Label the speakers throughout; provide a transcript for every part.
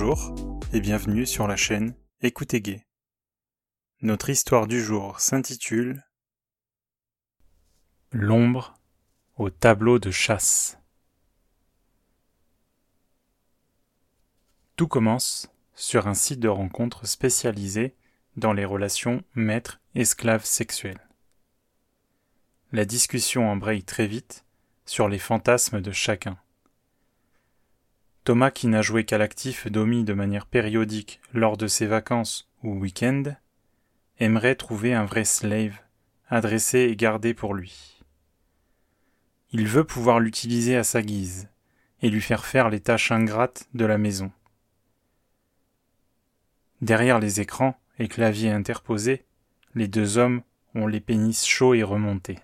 Speaker 1: Bonjour et bienvenue sur la chaîne Écoutez Gay. Notre histoire du jour s'intitule L'ombre au tableau de chasse. Tout commence sur un site de rencontre spécialisé dans les relations maître-esclave sexuelles. La discussion embraye très vite sur les fantasmes de chacun. Thomas, qui n'a joué qu'à l'actif Domi de manière périodique lors de ses vacances ou week-end, aimerait trouver un vrai slave, adressé et gardé pour lui. Il veut pouvoir l'utiliser à sa guise, et lui faire faire les tâches ingrates de la maison. Derrière les écrans et claviers interposés, les deux hommes ont les pénis chauds et remontés.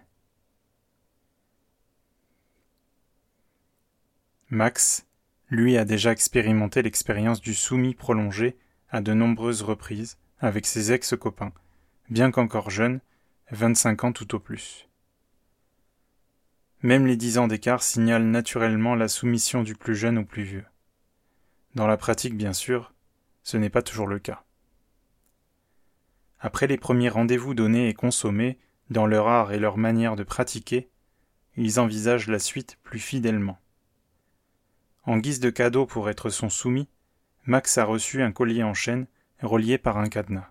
Speaker 1: Max lui a déjà expérimenté l'expérience du soumis prolongé à de nombreuses reprises avec ses ex-copains, bien qu'encore jeune, vingt-cinq ans tout au plus. Même les dix ans d'écart signalent naturellement la soumission du plus jeune au plus vieux. Dans la pratique, bien sûr, ce n'est pas toujours le cas. Après les premiers rendez-vous donnés et consommés, dans leur art et leur manière de pratiquer, ils envisagent la suite plus fidèlement. En guise de cadeau pour être son soumis, Max a reçu un collier en chaîne relié par un cadenas.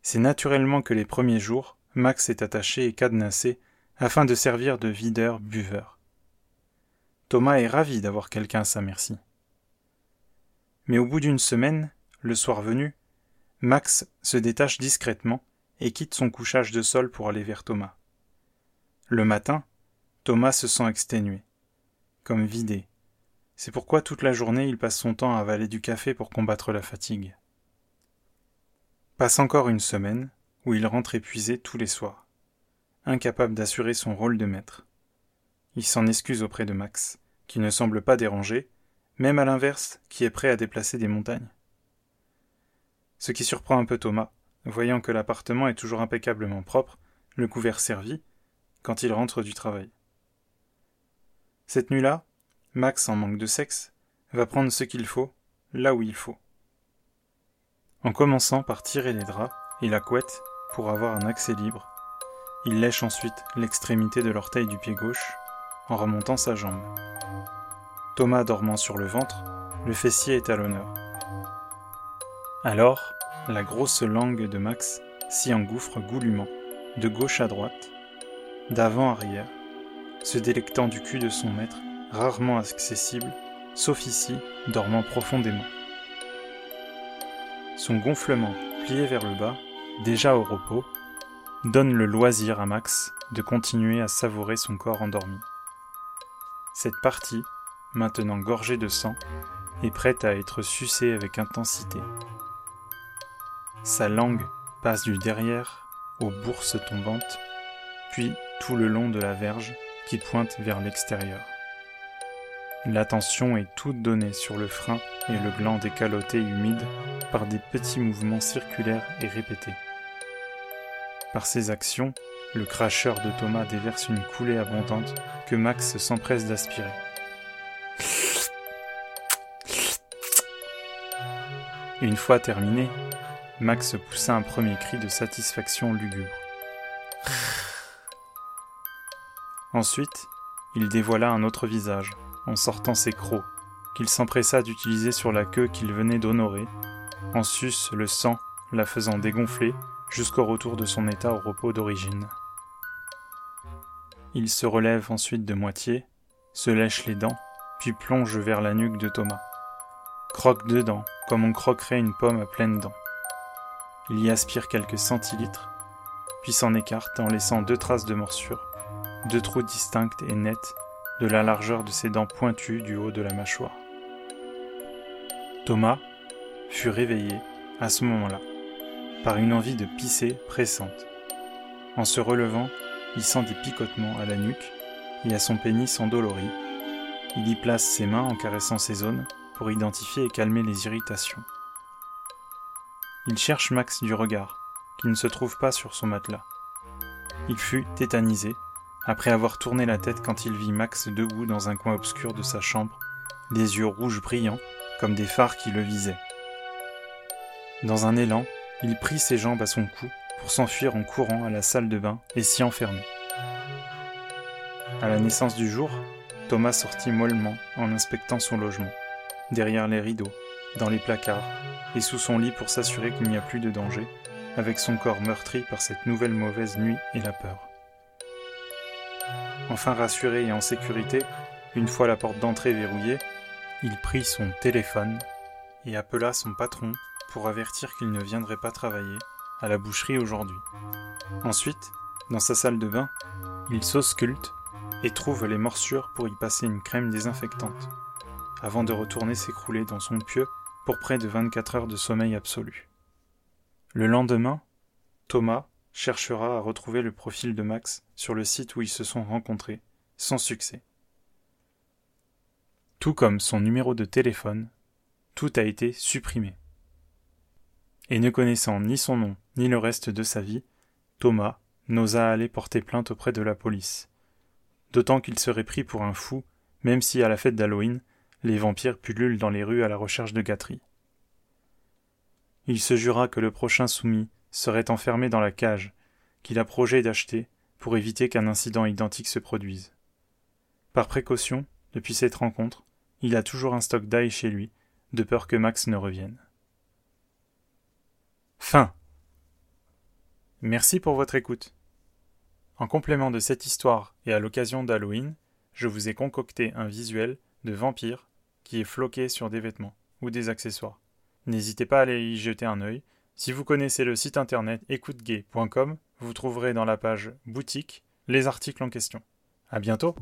Speaker 1: C'est naturellement que les premiers jours, Max est attaché et cadenassé afin de servir de videur-buveur. Thomas est ravi d'avoir quelqu'un à sa merci. Mais au bout d'une semaine, le soir venu, Max se détache discrètement et quitte son couchage de sol pour aller vers Thomas. Le matin, Thomas se sent exténué comme vidé. C'est pourquoi toute la journée il passe son temps à avaler du café pour combattre la fatigue. Passe encore une semaine où il rentre épuisé tous les soirs, incapable d'assurer son rôle de maître. Il s'en excuse auprès de Max, qui ne semble pas dérangé, même à l'inverse, qui est prêt à déplacer des montagnes. Ce qui surprend un peu Thomas, voyant que l'appartement est toujours impeccablement propre, le couvert servi, quand il rentre du travail. Cette nuit-là, Max, en manque de sexe, va prendre ce qu'il faut, là où il faut. En commençant par tirer les draps et la couette pour avoir un accès libre, il lèche ensuite l'extrémité de l'orteil du pied gauche en remontant sa jambe. Thomas dormant sur le ventre, le fessier est à l'honneur. Alors, la grosse langue de Max s'y engouffre goulûment, de gauche à droite, d'avant arrière, se délectant du cul de son maître, rarement accessible, sauf ici, dormant profondément. Son gonflement, plié vers le bas, déjà au repos, donne le loisir à Max de continuer à savourer son corps endormi. Cette partie, maintenant gorgée de sang, est prête à être sucée avec intensité. Sa langue passe du derrière aux bourses tombantes, puis tout le long de la verge qui pointe vers l'extérieur. L'attention est toute donnée sur le frein et le gland décaloté humide par des petits mouvements circulaires et répétés. Par ces actions, le cracheur de Thomas déverse une coulée abondante que Max s'empresse d'aspirer. Une fois terminé, Max poussa un premier cri de satisfaction lugubre. Ensuite, il dévoila un autre visage, en sortant ses crocs, qu'il s'empressa d'utiliser sur la queue qu'il venait d'honorer, en sus le sang, la faisant dégonfler jusqu'au retour de son état au repos d'origine. Il se relève ensuite de moitié, se lèche les dents, puis plonge vers la nuque de Thomas. Croque dedans, comme on croquerait une pomme à pleines dents. Il y aspire quelques centilitres, puis s'en écarte en laissant deux traces de morsure deux trous distincts et nets de la largeur de ses dents pointues du haut de la mâchoire. Thomas fut réveillé à ce moment-là par une envie de pisser pressante. En se relevant, il sent des picotements à la nuque et à son pénis endolori. Il y place ses mains en caressant ces zones pour identifier et calmer les irritations. Il cherche Max du regard, qui ne se trouve pas sur son matelas. Il fut tétanisé après avoir tourné la tête quand il vit Max debout dans un coin obscur de sa chambre, les yeux rouges brillants comme des phares qui le visaient. Dans un élan, il prit ses jambes à son cou pour s'enfuir en courant à la salle de bain et s'y enfermer. À la naissance du jour, Thomas sortit mollement en inspectant son logement, derrière les rideaux, dans les placards et sous son lit pour s'assurer qu'il n'y a plus de danger, avec son corps meurtri par cette nouvelle mauvaise nuit et la peur. Enfin rassuré et en sécurité, une fois la porte d'entrée verrouillée, il prit son téléphone et appela son patron pour avertir qu'il ne viendrait pas travailler à la boucherie aujourd'hui. Ensuite, dans sa salle de bain, il s'ausculte et trouve les morsures pour y passer une crème désinfectante, avant de retourner s'écrouler dans son pieu pour près de 24 heures de sommeil absolu. Le lendemain, Thomas cherchera à retrouver le profil de Max sur le site où ils se sont rencontrés, sans succès. Tout comme son numéro de téléphone, tout a été supprimé. Et ne connaissant ni son nom ni le reste de sa vie, Thomas n'osa aller porter plainte auprès de la police. D'autant qu'il serait pris pour un fou, même si à la fête d'Halloween, les vampires pullulent dans les rues à la recherche de gâteries. Il se jura que le prochain soumis serait enfermé dans la cage qu'il a projet d'acheter pour éviter qu'un incident identique se produise. Par précaution, depuis cette rencontre, il a toujours un stock d'ail chez lui, de peur que Max ne revienne. Fin. Merci pour votre écoute. En complément de cette histoire et à l'occasion d'Halloween, je vous ai concocté un visuel de vampire qui est floqué sur des vêtements ou des accessoires. N'hésitez pas à aller y jeter un œil. Si vous connaissez le site internet écoutegay.com, vous trouverez dans la page boutique les articles en question. À bientôt!